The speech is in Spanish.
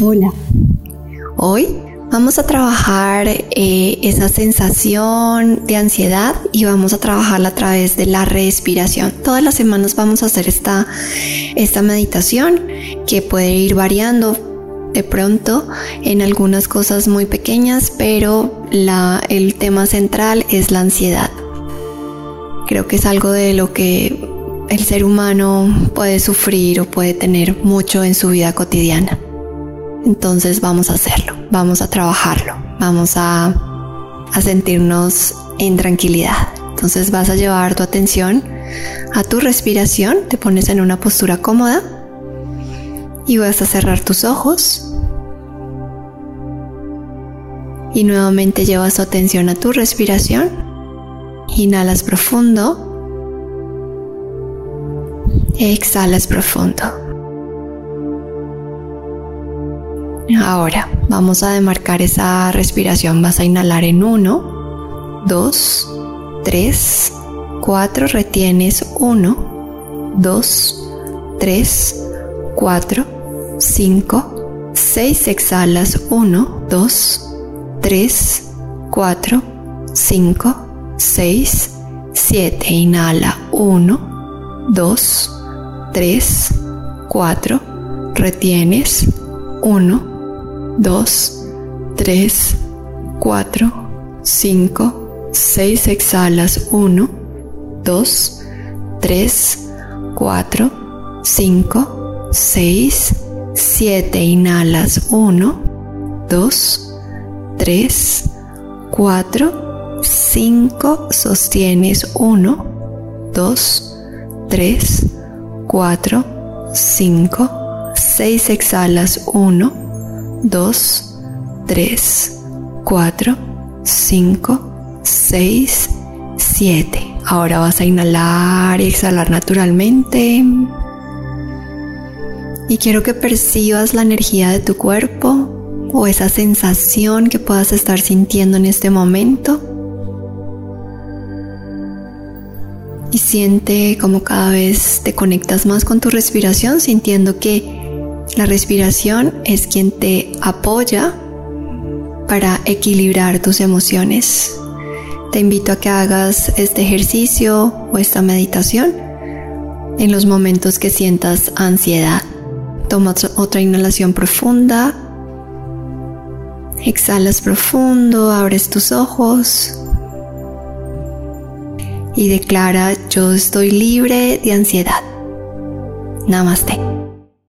Hola. Hoy vamos a trabajar eh, esa sensación de ansiedad y vamos a trabajarla a través de la respiración. Todas las semanas vamos a hacer esta, esta meditación que puede ir variando de pronto en algunas cosas muy pequeñas, pero el tema central es la ansiedad. Creo que es algo de lo que el ser humano puede sufrir o puede tener mucho en su vida cotidiana. Entonces vamos a hacerlo, vamos a trabajarlo, vamos a, sentirnos en tranquilidad. Entonces vas a llevar tu atención a tu respiración, te pones en una postura cómoda y vas a cerrar tus ojos. Y nuevamente llevas tu atención a tu respiración. Inhalas profundo. Exhalas profundo. Ahora vamos a demarcar esa respiración. Vas a inhalar en 1, 2, 3, 4. Retienes 1, 2, 3, 4, 5, 6. Exhalas 1, 2, 3, 4, 5, 6, 7. Inhala 1, 2, 3, 4. Retienes 1, 2, 3, 4, 5, 6, exhalas. 1, 2, 3, 4, 5, 6, 7, inhalas. 1, 2, 3, 4, 5, sostienes. 1, 2, 3, 4, 5, 6, exhalas. 1, 2, 3, 4, 5, 6, 7. Ahora vas a inhalar y exhalar naturalmente. Y quiero que percibas la energía de tu cuerpo o esa sensación que puedas estar sintiendo en este momento. Y siente como cada vez te conectas más con tu respiración, sintiendo que la respiración es quien te apoya para equilibrar tus emociones. Te invito a que hagas este ejercicio o esta meditación en los momentos que sientas ansiedad. Toma otra inhalación profunda. Exhalas profundo, abres tus ojos y declara yo estoy libre de ansiedad. Namaste.